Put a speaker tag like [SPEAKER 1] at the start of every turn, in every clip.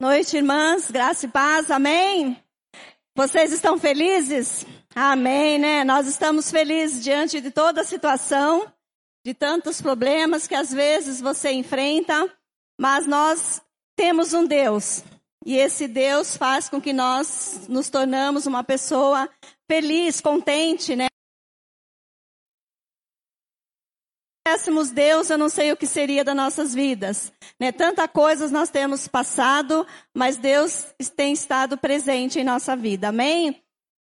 [SPEAKER 1] Noite, irmãs, graça e paz, amém? Vocês estão felizes? Amém, né? Nós estamos felizes diante de toda a situação, de tantos problemas que às vezes você enfrenta, mas nós temos um Deus. E esse Deus faz com que nós nos tornamos uma pessoa feliz, contente, né? Tivéssemos Deus, eu não sei o que seria das nossas vidas. Né? Tanta coisas nós temos passado, mas Deus tem estado presente em nossa vida. Amém?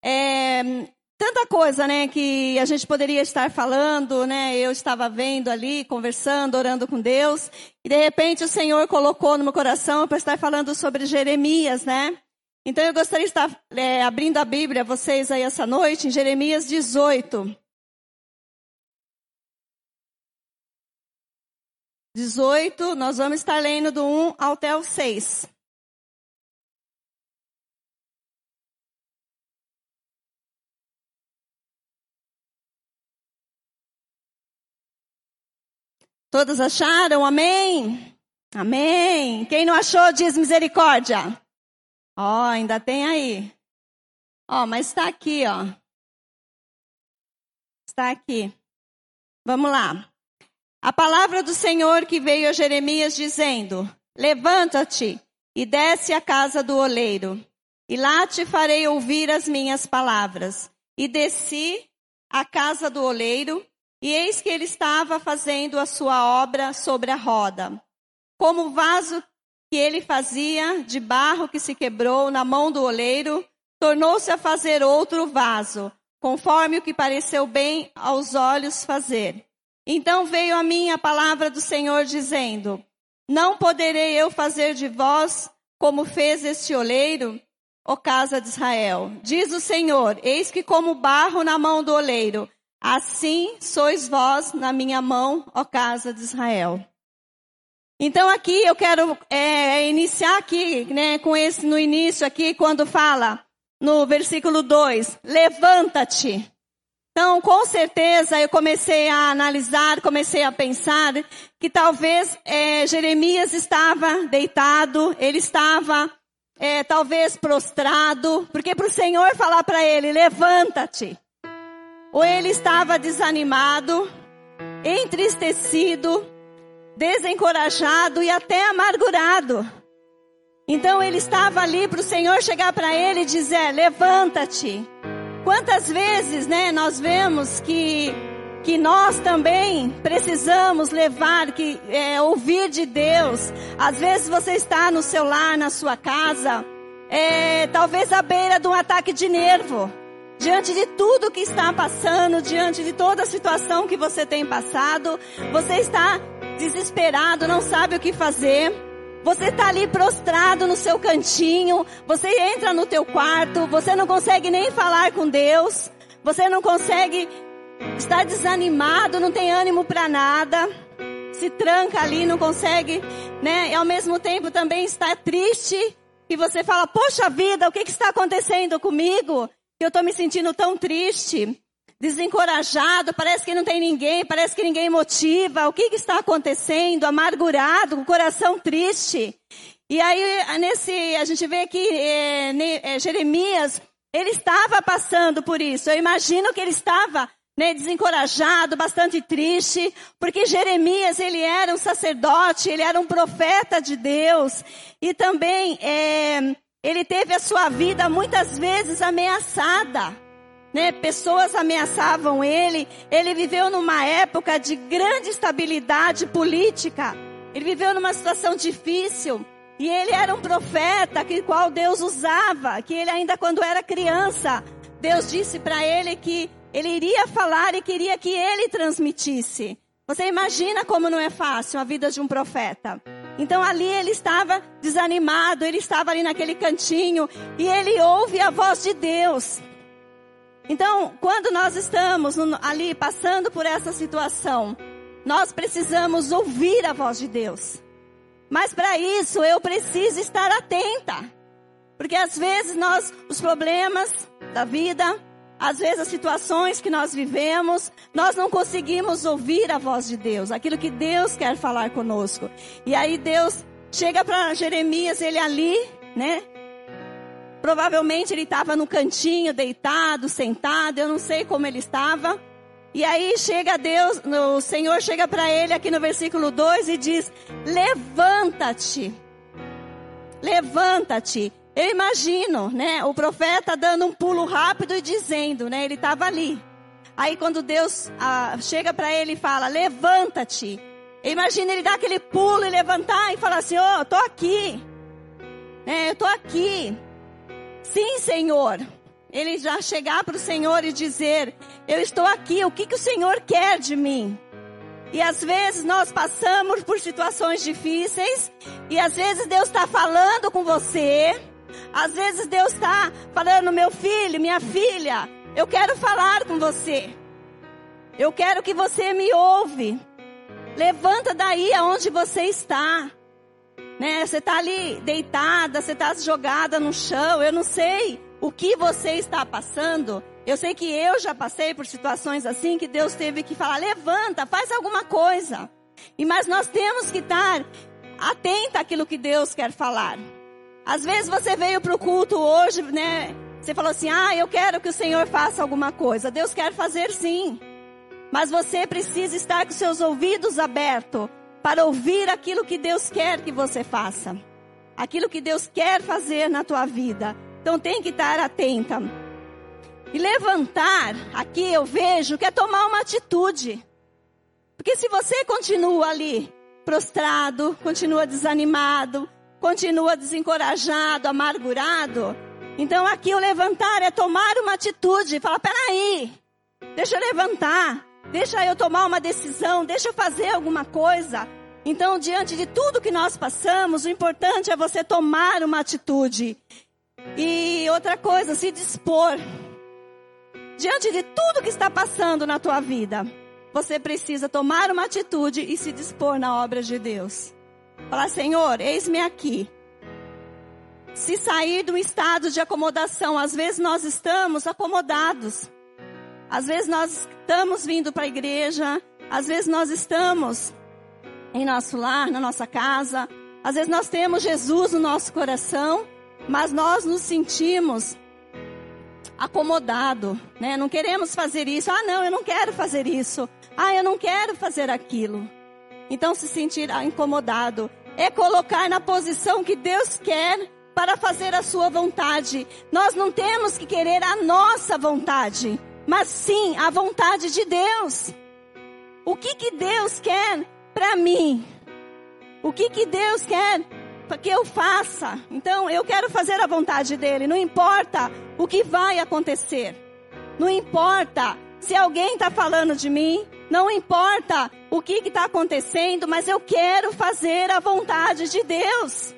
[SPEAKER 1] É, tanta coisa, né, que a gente poderia estar falando, né? Eu estava vendo ali, conversando, orando com Deus, e de repente o Senhor colocou no meu coração para estar falando sobre Jeremias, né? Então eu gostaria de estar é, abrindo a Bíblia vocês aí essa noite em Jeremias 18. 18, nós vamos estar lendo do 1 até o 6. Todos acharam? Amém? Amém. Quem não achou, diz misericórdia. Ó, oh, ainda tem aí. Ó, oh, mas está aqui, ó. Está aqui. Vamos lá. A palavra do Senhor que veio a Jeremias dizendo: Levanta-te e desce à casa do oleiro, e lá te farei ouvir as minhas palavras. E desci à casa do oleiro, e eis que ele estava fazendo a sua obra sobre a roda. Como o vaso que ele fazia de barro que se quebrou na mão do oleiro, tornou-se a fazer outro vaso, conforme o que pareceu bem aos olhos fazer. Então veio a mim a palavra do Senhor dizendo: Não poderei eu fazer de vós como fez este oleiro, ó casa de Israel. Diz o Senhor: Eis que como barro na mão do oleiro, assim sois vós na minha mão, ó casa de Israel. Então aqui eu quero é, iniciar aqui, né, com esse no início aqui, quando fala no versículo 2, levanta-te. Então, com certeza, eu comecei a analisar, comecei a pensar que talvez é, Jeremias estava deitado, ele estava é, talvez prostrado, porque para o Senhor falar para ele, levanta-te. Ou ele estava desanimado, entristecido, desencorajado e até amargurado. Então ele estava ali para o Senhor chegar para ele e dizer, levanta-te. Quantas vezes, né, nós vemos que que nós também precisamos levar, que é, ouvir de Deus. Às vezes você está no seu lar, na sua casa, é, talvez à beira de um ataque de nervo, diante de tudo que está passando, diante de toda a situação que você tem passado, você está desesperado, não sabe o que fazer. Você está ali prostrado no seu cantinho, você entra no teu quarto, você não consegue nem falar com Deus, você não consegue estar desanimado, não tem ânimo para nada, se tranca ali, não consegue, né? E ao mesmo tempo também está triste e você fala: "Poxa vida, o que que está acontecendo comigo? Eu estou me sentindo tão triste." Desencorajado, parece que não tem ninguém, parece que ninguém motiva. O que, que está acontecendo? Amargurado, com o coração triste. E aí, nesse, a gente vê que é, é, Jeremias, ele estava passando por isso. Eu imagino que ele estava né, desencorajado, bastante triste, porque Jeremias, ele era um sacerdote, ele era um profeta de Deus. E também, é, ele teve a sua vida muitas vezes ameaçada né? Pessoas ameaçavam ele. Ele viveu numa época de grande estabilidade política. Ele viveu numa situação difícil. E ele era um profeta que qual Deus usava, que ele ainda quando era criança, Deus disse para ele que ele iria falar e queria que ele transmitisse. Você imagina como não é fácil a vida de um profeta. Então ali ele estava desanimado, ele estava ali naquele cantinho e ele ouve a voz de Deus. Então, quando nós estamos ali passando por essa situação, nós precisamos ouvir a voz de Deus. Mas para isso eu preciso estar atenta. Porque às vezes nós, os problemas da vida, às vezes as situações que nós vivemos, nós não conseguimos ouvir a voz de Deus, aquilo que Deus quer falar conosco. E aí Deus chega para Jeremias, ele ali, né? Provavelmente ele estava no cantinho, deitado, sentado, eu não sei como ele estava. E aí chega Deus, o Senhor chega para ele aqui no versículo 2 e diz: Levanta-te. Levanta-te. Eu imagino, né, o profeta dando um pulo rápido e dizendo, né, ele estava ali. Aí quando Deus ah, chega para ele e fala, levanta-te. Imagina ele dar aquele pulo e levantar e falar assim, ó, oh, eu tô aqui. É, eu tô aqui. Sim, Senhor. Ele já chegar para o Senhor e dizer, eu estou aqui, o que, que o Senhor quer de mim? E às vezes nós passamos por situações difíceis, e às vezes Deus está falando com você, às vezes Deus está falando, meu filho, minha filha, eu quero falar com você. Eu quero que você me ouve. Levanta daí aonde você está. Né? Você está ali deitada, você está jogada no chão. Eu não sei o que você está passando. Eu sei que eu já passei por situações assim que Deus teve que falar: levanta, faz alguma coisa. E mas nós temos que estar atenta àquilo que Deus quer falar. Às vezes você veio para o culto hoje, né? Você falou assim: ah, eu quero que o Senhor faça alguma coisa. Deus quer fazer sim. Mas você precisa estar com seus ouvidos abertos para ouvir aquilo que Deus quer que você faça. Aquilo que Deus quer fazer na tua vida. Então tem que estar atenta. E levantar, aqui eu vejo que é tomar uma atitude. Porque se você continua ali prostrado, continua desanimado, continua desencorajado, amargurado, então aqui o levantar é tomar uma atitude, falar, peraí, deixa eu levantar, deixa eu tomar uma decisão, deixa eu fazer alguma coisa. Então, diante de tudo que nós passamos, o importante é você tomar uma atitude. E outra coisa, se dispor. Diante de tudo que está passando na tua vida, você precisa tomar uma atitude e se dispor na obra de Deus. Falar, Senhor, eis-me aqui. Se sair do estado de acomodação, às vezes nós estamos acomodados. Às vezes nós estamos vindo para a igreja, às vezes nós estamos em nosso lar, na nossa casa, às vezes nós temos Jesus no nosso coração, mas nós nos sentimos acomodado, né? Não queremos fazer isso. Ah, não, eu não quero fazer isso. Ah, eu não quero fazer aquilo. Então, se sentir incomodado é colocar na posição que Deus quer para fazer a sua vontade. Nós não temos que querer a nossa vontade, mas sim a vontade de Deus. O que que Deus quer para mim? O que que Deus quer que eu faça? Então, eu quero fazer a vontade dele, não importa o que vai acontecer. Não importa se alguém está falando de mim, não importa o que está acontecendo, mas eu quero fazer a vontade de Deus.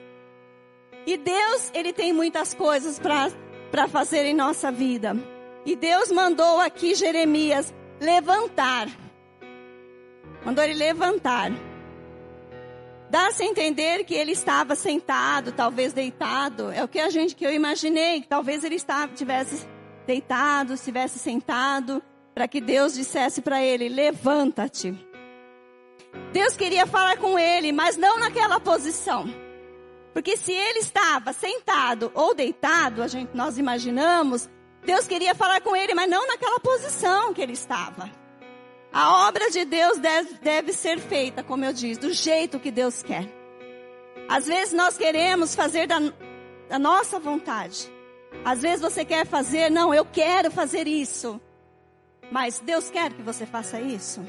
[SPEAKER 1] E Deus, Ele tem muitas coisas para fazer em nossa vida. E Deus mandou aqui Jeremias levantar. Mandou ele levantar. Dá-se a entender que ele estava sentado, talvez deitado. É o que a gente, que eu imaginei, que talvez ele estava, tivesse deitado, estivesse sentado para que Deus dissesse para ele: levanta-te. Deus queria falar com ele, mas não naquela posição. Porque se ele estava sentado ou deitado, a gente, nós imaginamos, Deus queria falar com ele, mas não naquela posição que ele estava. A obra de Deus deve, ser feita, como eu disse, do jeito que Deus quer. Às vezes nós queremos fazer da, da nossa vontade. Às vezes você quer fazer, não, eu quero fazer isso. Mas Deus quer que você faça isso?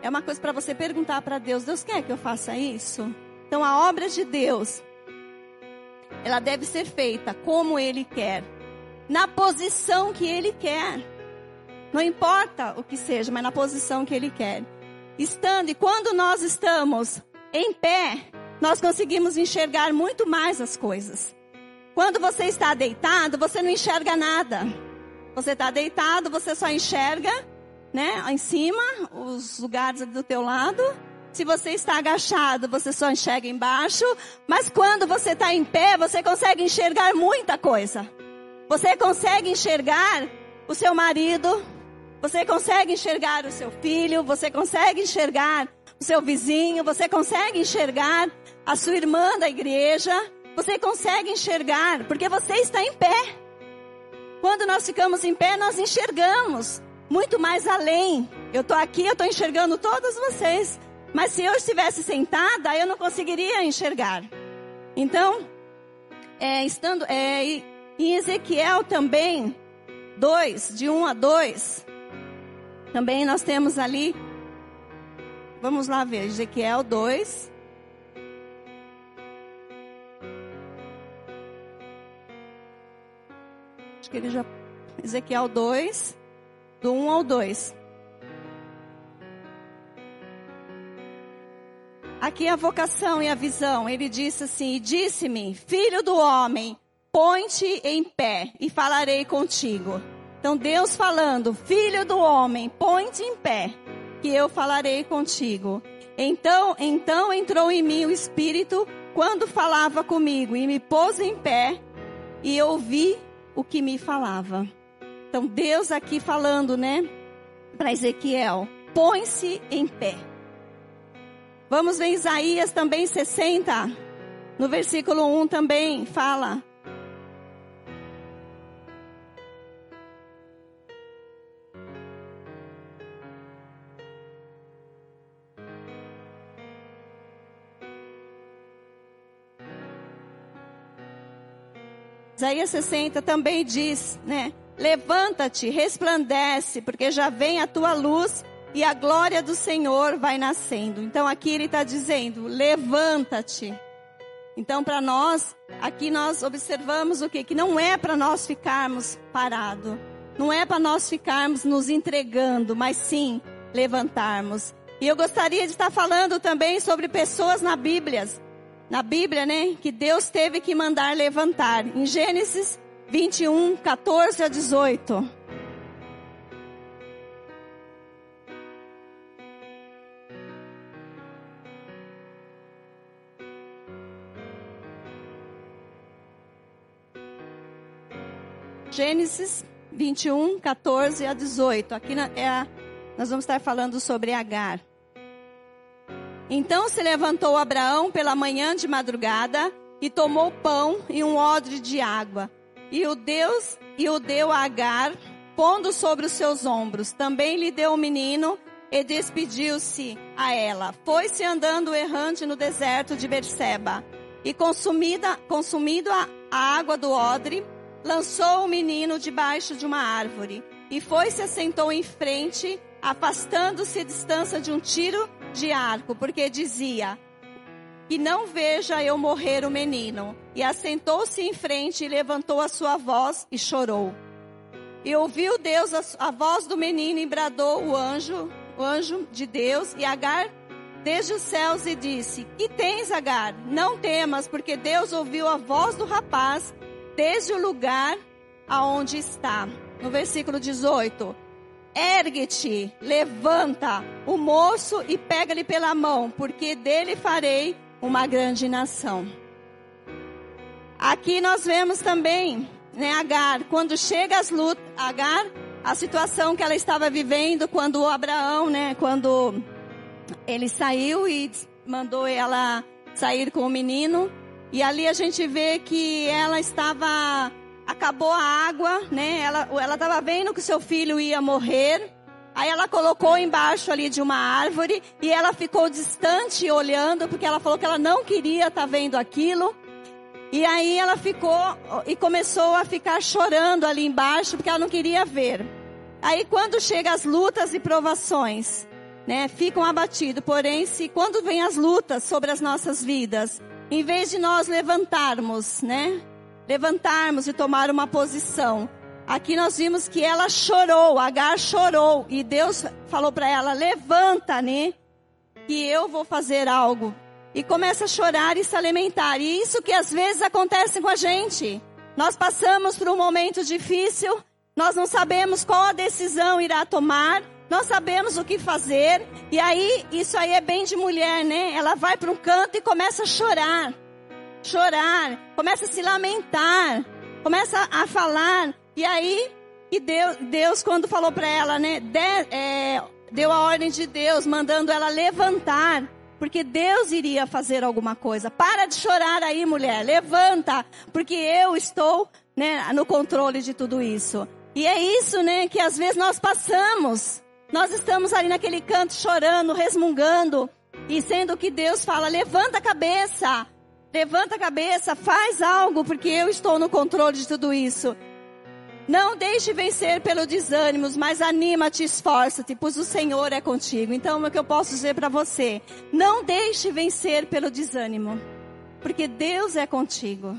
[SPEAKER 1] É uma coisa para você perguntar para Deus: Deus quer que eu faça isso? Então a obra de Deus, ela deve ser feita como Ele quer, na posição que Ele quer. Não importa o que seja, mas na posição que Ele quer. Estando, e quando nós estamos em pé, nós conseguimos enxergar muito mais as coisas. Quando você está deitado, você não enxerga nada. Você está deitado, você só enxerga, né, em cima, os lugares do teu lado. Se você está agachado, você só enxerga embaixo. Mas quando você está em pé, você consegue enxergar muita coisa. Você consegue enxergar o seu marido. Você consegue enxergar o seu filho. Você consegue enxergar o seu vizinho. Você consegue enxergar a sua irmã da igreja, você consegue enxergar, porque você está em pé. Quando nós ficamos em pé, nós enxergamos muito mais além. Eu estou aqui, eu estou enxergando todos vocês. Mas se eu estivesse sentada, eu não conseguiria enxergar. Então, é, estando é, em Ezequiel também, 2, de 1 a 2, também nós temos ali, vamos lá ver, Ezequiel 2, que ele já. Ezequiel 2, do 1 ao 2. Aqui a vocação e a visão. Ele disse assim: E disse-me, filho do homem, põe-te em pé e falarei contigo. Então Deus falando, filho do homem, põe-te em pé, que eu falarei contigo. Então, então entrou em mim o Espírito quando falava comigo e me pôs em pé e ouvi o que me falava. Então Deus aqui falando, né, para Ezequiel, põe-se em pé. Vamos ver Isaías também 60, no versículo 1 também fala. Isaías 60 também diz, né? Levanta-te, resplandece, porque já vem a tua luz e a glória do Senhor vai nascendo. Então aqui ele está dizendo: levanta-te. Então para nós, aqui nós observamos o que? Que não é para nós ficarmos parados. Não é para nós ficarmos nos entregando, mas sim levantarmos. E eu gostaria de estar falando também sobre pessoas na Bíblia na Bíblia, né, que Deus teve que mandar levantar. Em Gênesis 21, 14 a 18. Gênesis 21, 14 a 18. Aqui na, é a, nós vamos estar falando sobre Agar. Então se levantou Abraão pela manhã de madrugada e tomou pão e um odre de água. E o Deus e o deu a Agar, pondo sobre os seus ombros. Também lhe deu o menino e despediu-se a ela. Foi-se andando errante no deserto de Berseba. E consumida, consumido a, a água do odre, lançou o menino debaixo de uma árvore. E foi-se assentou em frente, afastando-se a distância de um tiro de arco, porque dizia: Que não veja eu morrer o menino. E assentou-se em frente e levantou a sua voz e chorou. E ouviu Deus a, a voz do menino e bradou o anjo, o anjo de Deus, e Agar desde os céus e disse: Que tens, Agar? Não temas, porque Deus ouviu a voz do rapaz desde o lugar aonde está. No versículo 18. Ergue-te, levanta o moço e pega-lhe pela mão, porque dele farei uma grande nação. Aqui nós vemos também, né, Agar, quando chega as lutas, Agar, a situação que ela estava vivendo quando Abraão, né, quando ele saiu e mandou ela sair com o menino, e ali a gente vê que ela estava acabou a água, né? Ela ela estava vendo que seu filho ia morrer. Aí ela colocou embaixo ali de uma árvore e ela ficou distante olhando porque ela falou que ela não queria estar tá vendo aquilo. E aí ela ficou e começou a ficar chorando ali embaixo porque ela não queria ver. Aí quando chega as lutas e provações, né, ficam abatidos. Porém, se quando vem as lutas sobre as nossas vidas, em vez de nós levantarmos, né, levantarmos e tomar uma posição. Aqui nós vimos que ela chorou, Agar chorou e Deus falou para ela: "Levanta, né? Que eu vou fazer algo". E começa a chorar e se alimentar. E isso que às vezes acontece com a gente. Nós passamos por um momento difícil, nós não sabemos qual a decisão irá tomar, nós sabemos o que fazer, e aí isso aí é bem de mulher, né? Ela vai para um canto e começa a chorar chorar, começa a se lamentar, começa a falar. E aí, e Deus, Deus quando falou para ela, né, de, é, deu a ordem de Deus, mandando ela levantar, porque Deus iria fazer alguma coisa. Para de chorar aí, mulher, levanta, porque eu estou né, no controle de tudo isso. E é isso, né, que às vezes nós passamos. Nós estamos ali naquele canto chorando, resmungando, e sendo que Deus fala: levanta a cabeça, levanta a cabeça, faz algo, porque eu estou no controle de tudo isso. Não deixe vencer pelo desânimo, mas anima-te, esforça-te, pois o Senhor é contigo. Então, o que eu posso dizer para você? Não deixe vencer pelo desânimo, porque Deus é contigo.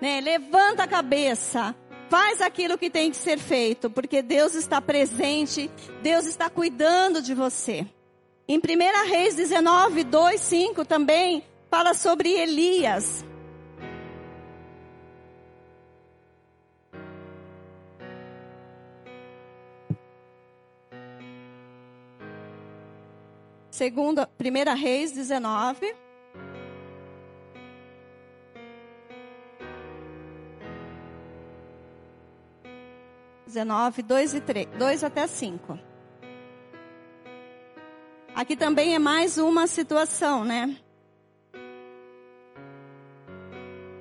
[SPEAKER 1] Né? Levanta a cabeça, faz aquilo que tem que ser feito, porque Deus está presente, Deus está cuidando de você. Em 1 Reis 19, 2, 5 também fala sobre Elias. Segunda, primeira Reis 19. Dezenove, dois e três, dois até cinco. Aqui também é mais uma situação, né?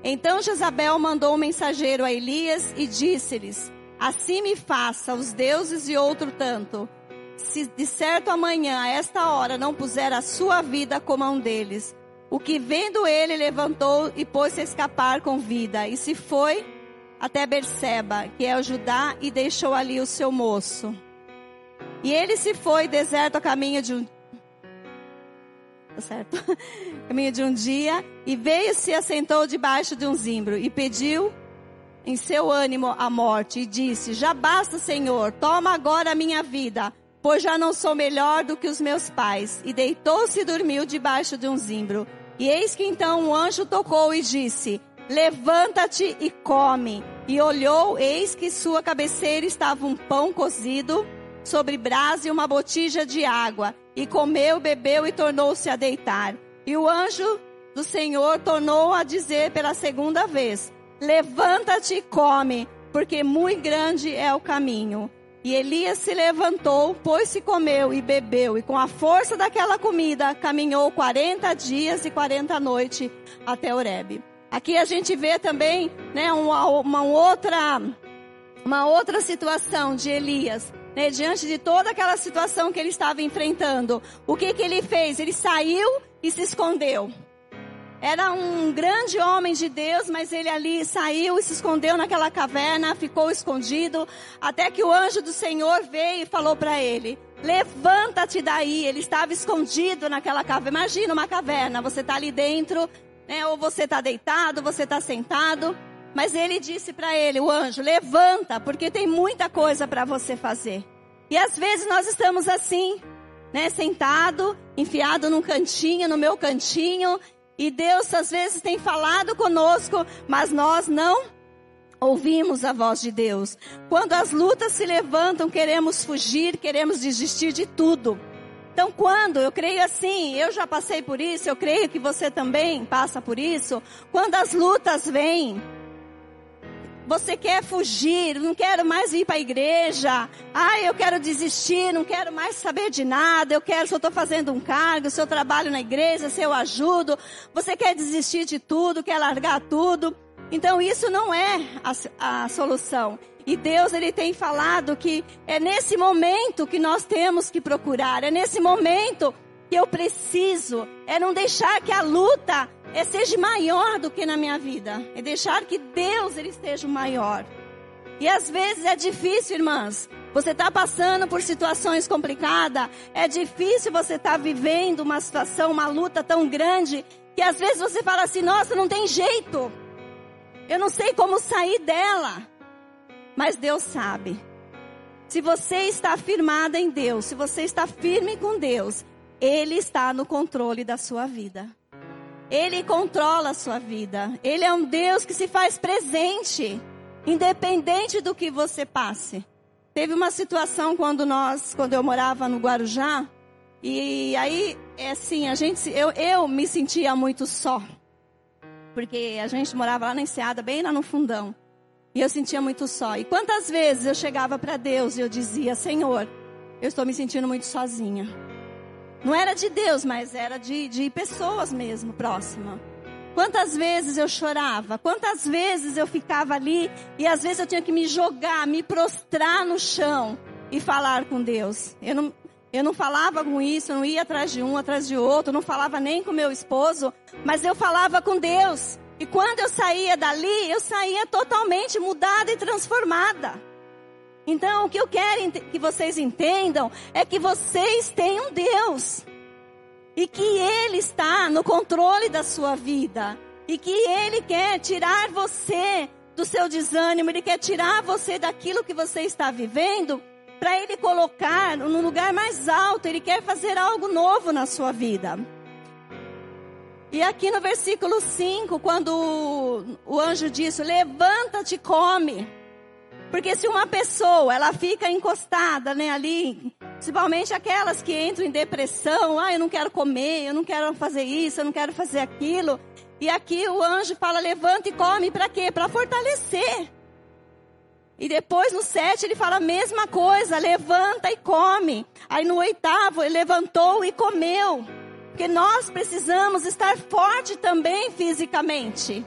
[SPEAKER 1] Então Jezabel mandou um mensageiro a Elias e disse-lhes: Assim me faça os deuses e outro tanto se de certo amanhã, a esta hora, não puser a sua vida como a um deles. O que vendo ele levantou e pôs-se a escapar com vida, e se foi até Berseba, que é o Judá, e deixou ali o seu moço. E ele se foi deserto a caminho de um tá certo? caminho de um dia, e veio se assentou debaixo de um zimbro e pediu em seu ânimo a morte e disse: Já basta, Senhor, toma agora a minha vida, pois já não sou melhor do que os meus pais. E deitou-se e dormiu debaixo de um zimbro. E eis que então um anjo tocou e disse: Levanta-te e come. E olhou, eis que sua cabeceira estava um pão cozido sobre brasa e uma botija de água. E comeu, bebeu e tornou-se a deitar. E o anjo do Senhor tornou a dizer pela segunda vez: Levanta-te e come, porque muito grande é o caminho. E Elias se levantou, pôs-se comeu e bebeu, e com a força daquela comida caminhou 40 dias e 40 noites até Oreb. Aqui a gente vê também, né, uma, uma outra, uma outra situação de Elias, né, diante de toda aquela situação que ele estava enfrentando. O que que ele fez? Ele saiu e se escondeu. Era um grande homem de Deus, mas ele ali saiu e se escondeu naquela caverna, ficou escondido, até que o anjo do Senhor veio e falou para ele: Levanta-te daí. Ele estava escondido naquela caverna. Imagina uma caverna, você está ali dentro, né? ou você está deitado, você está sentado. Mas ele disse para ele, o anjo: Levanta, porque tem muita coisa para você fazer. E às vezes nós estamos assim, né? Sentado, enfiado num cantinho, no meu cantinho, e Deus às vezes tem falado conosco, mas nós não ouvimos a voz de Deus. Quando as lutas se levantam, queremos fugir, queremos desistir de tudo. Então, quando eu creio assim, eu já passei por isso, eu creio que você também passa por isso. Quando as lutas vêm, você quer fugir, não quero mais ir para a igreja. Ah, eu quero desistir, não quero mais saber de nada. Eu quero, se eu estou fazendo um cargo, se eu trabalho na igreja, se eu ajudo. Você quer desistir de tudo, quer largar tudo. Então isso não é a, a solução. E Deus ele tem falado que é nesse momento que nós temos que procurar. É nesse momento que eu preciso. É não deixar que a luta é seja maior do que na minha vida. É deixar que Deus ele esteja maior. E às vezes é difícil, irmãs. Você está passando por situações complicadas. É difícil você estar tá vivendo uma situação, uma luta tão grande, que às vezes você fala assim: nossa, não tem jeito. Eu não sei como sair dela. Mas Deus sabe. Se você está firmada em Deus, se você está firme com Deus, Ele está no controle da sua vida. Ele controla a sua vida. Ele é um Deus que se faz presente, independente do que você passe. Teve uma situação quando nós, quando eu morava no Guarujá, e aí, é assim, a gente, eu, eu me sentia muito só. Porque a gente morava lá na Enseada, bem lá no fundão. E eu sentia muito só. E quantas vezes eu chegava para Deus e eu dizia, Senhor, eu estou me sentindo muito sozinha. Não era de Deus, mas era de, de pessoas mesmo, próximas. Quantas vezes eu chorava, quantas vezes eu ficava ali e às vezes eu tinha que me jogar, me prostrar no chão e falar com Deus. Eu não, eu não falava com isso, eu não ia atrás de um, atrás de outro, não falava nem com meu esposo, mas eu falava com Deus. E quando eu saía dali, eu saía totalmente mudada e transformada. Então, o que eu quero que vocês entendam é que vocês têm um Deus e que Ele está no controle da sua vida. E que Ele quer tirar você do seu desânimo, Ele quer tirar você daquilo que você está vivendo, para Ele colocar no lugar mais alto. Ele quer fazer algo novo na sua vida. E aqui no versículo 5, quando o anjo disse: Levanta-te come. Porque se uma pessoa, ela fica encostada, né, ali, Principalmente aquelas que entram em depressão. Ah, eu não quero comer, eu não quero fazer isso, eu não quero fazer aquilo. E aqui o anjo fala: levanta e come. Para quê? Para fortalecer. E depois no sete ele fala a mesma coisa: levanta e come. Aí no oitavo ele levantou e comeu. Porque nós precisamos estar forte também fisicamente.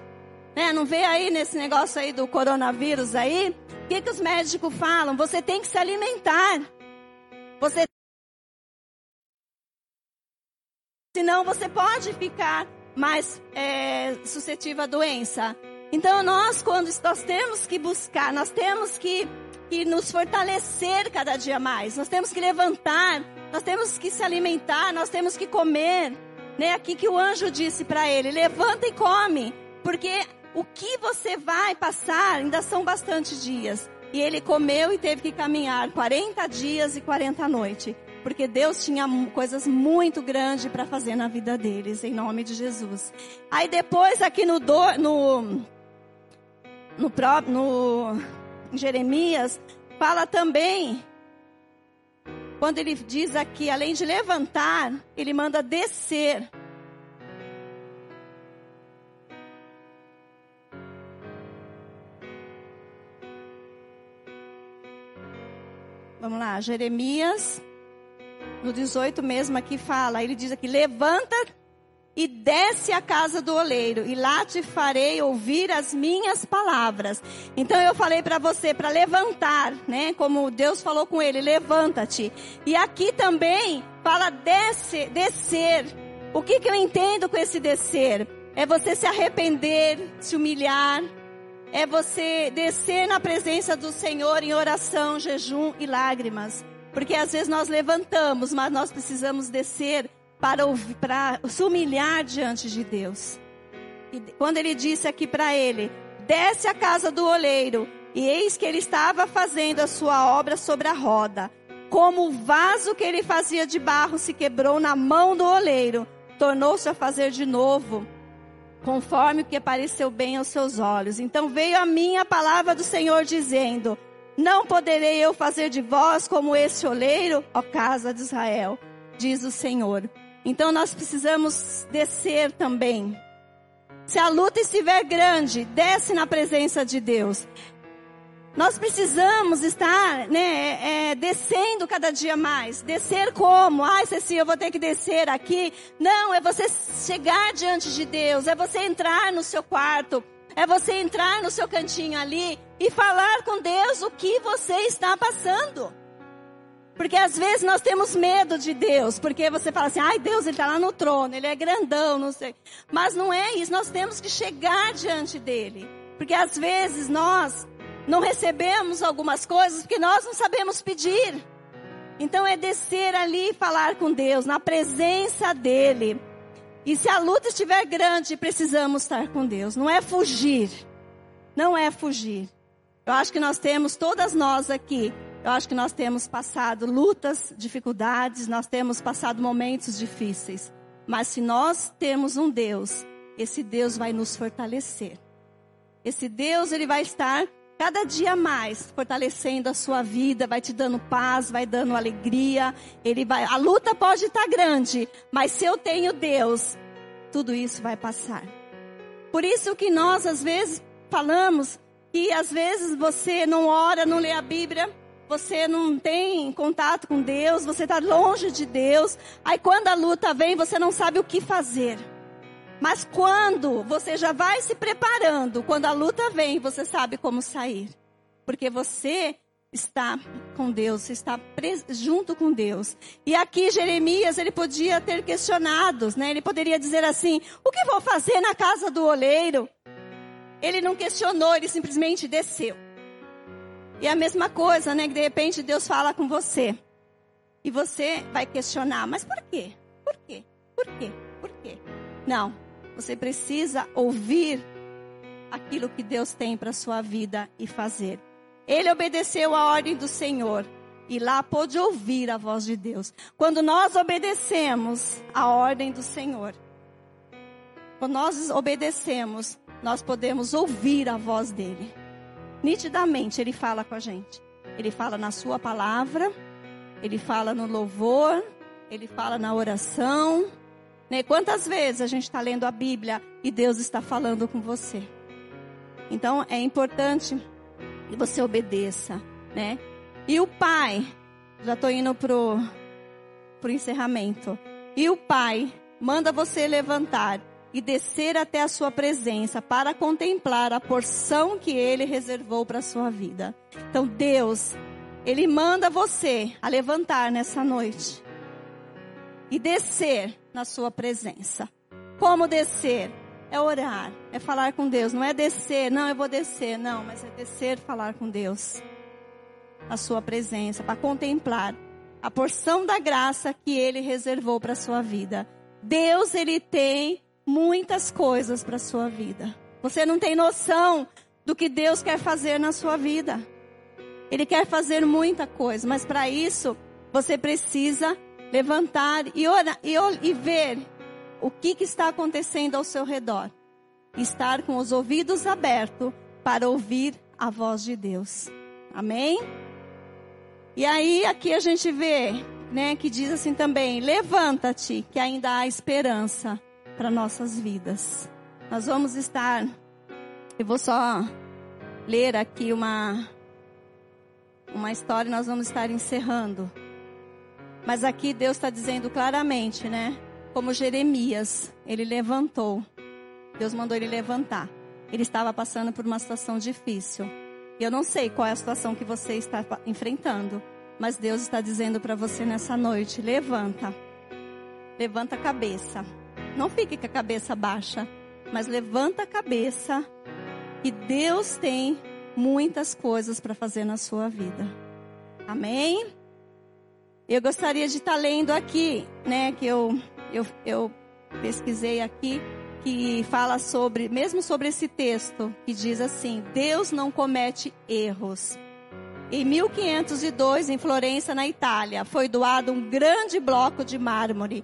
[SPEAKER 1] Né? Não vê aí nesse negócio aí do coronavírus aí? O que, que os médicos falam? Você tem que se alimentar. Você senão você pode ficar mais é, suscetível à doença. Então nós, quando nós temos que buscar, nós temos que, que nos fortalecer cada dia mais. Nós temos que levantar, nós temos que se alimentar, nós temos que comer. Né? Aqui que o anjo disse para ele: levanta e come, porque o que você vai passar ainda são bastante dias. E ele comeu e teve que caminhar 40 dias e 40 noites. Porque Deus tinha coisas muito grandes para fazer na vida deles, em nome de Jesus. Aí depois aqui no, do, no, no, no Jeremias, fala também, quando ele diz aqui, além de levantar, ele manda descer. Vamos lá, Jeremias, no 18 mesmo aqui fala, ele diz aqui, levanta e desce à casa do oleiro, e lá te farei ouvir as minhas palavras. Então eu falei para você para levantar, né? Como Deus falou com ele, levanta-te. E aqui também fala desce, descer. O que que eu entendo com esse descer? É você se arrepender, se humilhar, é você descer na presença do Senhor em oração, jejum e lágrimas. Porque às vezes nós levantamos, mas nós precisamos descer para, ouvir, para se humilhar diante de Deus. E quando ele disse aqui para ele: desce à casa do oleiro, e eis que ele estava fazendo a sua obra sobre a roda. Como o vaso que ele fazia de barro se quebrou na mão do oleiro, tornou-se a fazer de novo conforme o que pareceu bem aos seus olhos. Então veio a mim a palavra do Senhor dizendo: Não poderei eu fazer de vós como esse oleiro, ó casa de Israel, diz o Senhor. Então nós precisamos descer também. Se a luta estiver grande, desce na presença de Deus. Nós precisamos estar, né, é, descendo cada dia mais. Descer como? Ai, Ceci, eu vou ter que descer aqui. Não, é você chegar diante de Deus. É você entrar no seu quarto. É você entrar no seu cantinho ali e falar com Deus o que você está passando. Porque às vezes nós temos medo de Deus, porque você fala assim, ai Deus, Ele está lá no trono, Ele é grandão, não sei. Mas não é isso, nós temos que chegar diante dEle. Porque às vezes nós não recebemos algumas coisas porque nós não sabemos pedir. Então é descer ali e falar com Deus, na presença dEle. E se a luta estiver grande, precisamos estar com Deus. Não é fugir. Não é fugir. Eu acho que nós temos, todas nós aqui, eu acho que nós temos passado lutas, dificuldades, nós temos passado momentos difíceis. Mas se nós temos um Deus, esse Deus vai nos fortalecer. Esse Deus, ele vai estar cada dia mais fortalecendo a sua vida, vai te dando paz, vai dando alegria. Ele vai, a luta pode estar grande, mas se eu tenho Deus, tudo isso vai passar. Por isso que nós às vezes falamos que às vezes você não ora, não lê a Bíblia, você não tem contato com Deus, você está longe de Deus. Aí quando a luta vem, você não sabe o que fazer. Mas quando você já vai se preparando, quando a luta vem, você sabe como sair. Porque você está com Deus, você está junto com Deus. E aqui Jeremias, ele podia ter questionados, né? Ele poderia dizer assim: "O que vou fazer na casa do oleiro?" Ele não questionou, ele simplesmente desceu. E a mesma coisa, né? Que de repente Deus fala com você. E você vai questionar, mas por quê? Por quê? Por quê? Por quê? Não. Você precisa ouvir aquilo que Deus tem para sua vida e fazer. Ele obedeceu a ordem do Senhor e lá pôde ouvir a voz de Deus. Quando nós obedecemos a ordem do Senhor, quando nós obedecemos, nós podemos ouvir a voz dele nitidamente ele fala com a gente. Ele fala na sua palavra, ele fala no louvor, ele fala na oração. Né? Quantas vezes a gente está lendo a Bíblia e Deus está falando com você? Então é importante que você obedeça, né? E o pai, já estou indo pro pro encerramento. E o pai manda você levantar e descer até a sua presença para contemplar a porção que ele reservou para a sua vida. Então Deus, ele manda você a levantar nessa noite e descer na sua presença. Como descer? É orar, é falar com Deus, não é descer, não, eu vou descer, não, mas é descer, falar com Deus. A sua presença, para contemplar a porção da graça que ele reservou para sua vida. Deus, ele tem muitas coisas para sua vida. Você não tem noção do que Deus quer fazer na sua vida. Ele quer fazer muita coisa, mas para isso você precisa levantar e, orar, e, e ver o que, que está acontecendo ao seu redor. Estar com os ouvidos abertos para ouvir a voz de Deus. Amém? E aí aqui a gente vê, né, que diz assim também: levanta-te, que ainda há esperança para nossas vidas. Nós vamos estar, eu vou só ler aqui uma uma história, nós vamos estar encerrando. Mas aqui Deus está dizendo claramente, né? Como Jeremias, ele levantou. Deus mandou ele levantar. Ele estava passando por uma situação difícil. Eu não sei qual é a situação que você está enfrentando. Mas Deus está dizendo para você nessa noite: levanta. Levanta a cabeça. Não fique com a cabeça baixa, mas levanta a cabeça e Deus tem muitas coisas para fazer na sua vida. Amém? Eu gostaria de estar tá lendo aqui, né, que eu, eu, eu pesquisei aqui, que fala sobre, mesmo sobre esse texto, que diz assim: Deus não comete erros. Em 1502, em Florença, na Itália, foi doado um grande bloco de mármore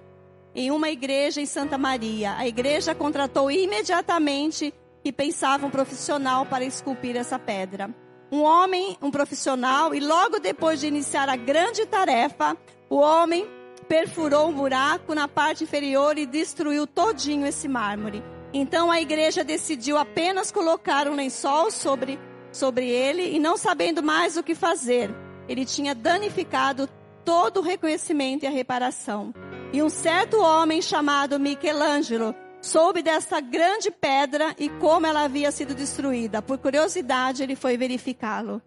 [SPEAKER 1] em uma igreja em Santa Maria. A igreja contratou imediatamente que pensava um profissional para esculpir essa pedra. Um homem, um profissional, e logo depois de iniciar a grande tarefa, o homem perfurou um buraco na parte inferior e destruiu todinho esse mármore. Então a igreja decidiu apenas colocar um lençol sobre, sobre ele e não sabendo mais o que fazer. Ele tinha danificado todo o reconhecimento e a reparação. E um certo homem chamado Michelangelo soube dessa grande pedra e como ela havia sido destruída. Por curiosidade, ele foi verificá-lo.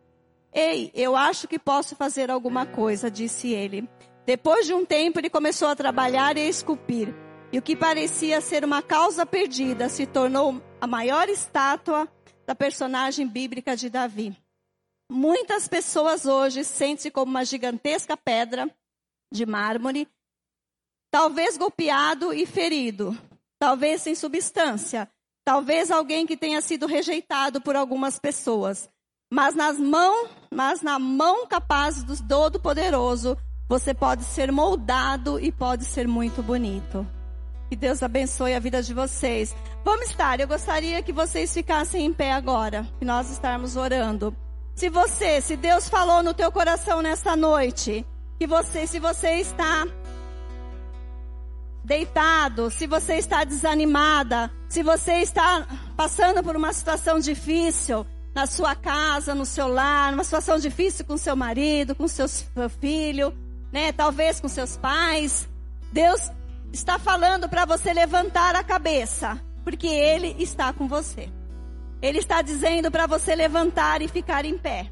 [SPEAKER 1] Ei, eu acho que posso fazer alguma coisa, disse ele. Depois de um tempo, ele começou a trabalhar e a esculpir. E o que parecia ser uma causa perdida se tornou a maior estátua da personagem bíblica de Davi. Muitas pessoas hoje sentem-se como uma gigantesca pedra de mármore talvez golpeado e ferido, talvez sem substância, talvez alguém que tenha sido rejeitado por algumas pessoas. Mas nas mãos, mas na mão capaz do Todo-Poderoso, você pode ser moldado e pode ser muito bonito. Que Deus abençoe a vida de vocês. Vamos estar, eu gostaria que vocês ficassem em pé agora, que nós estarmos orando. Se você, se Deus falou no teu coração nessa noite, que você, se você está deitado, se você está desanimada, se você está passando por uma situação difícil, na sua casa, no seu lar, numa situação difícil com seu marido, com seu filho, né? Talvez com seus pais. Deus está falando para você levantar a cabeça, porque Ele está com você. Ele está dizendo para você levantar e ficar em pé.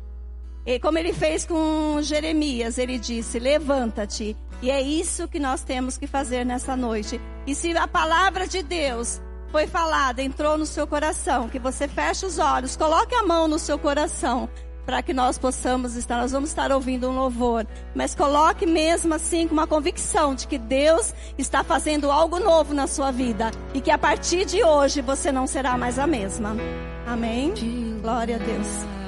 [SPEAKER 1] E como ele fez com Jeremias, ele disse: Levanta-te. E é isso que nós temos que fazer nessa noite. E se a palavra de Deus foi falada, entrou no seu coração, que você feche os olhos, coloque a mão no seu coração, para que nós possamos estar, nós vamos estar ouvindo um louvor, mas coloque mesmo assim com uma convicção de que Deus está fazendo algo novo na sua vida e que a partir de hoje você não será mais a mesma. Amém? Glória a Deus.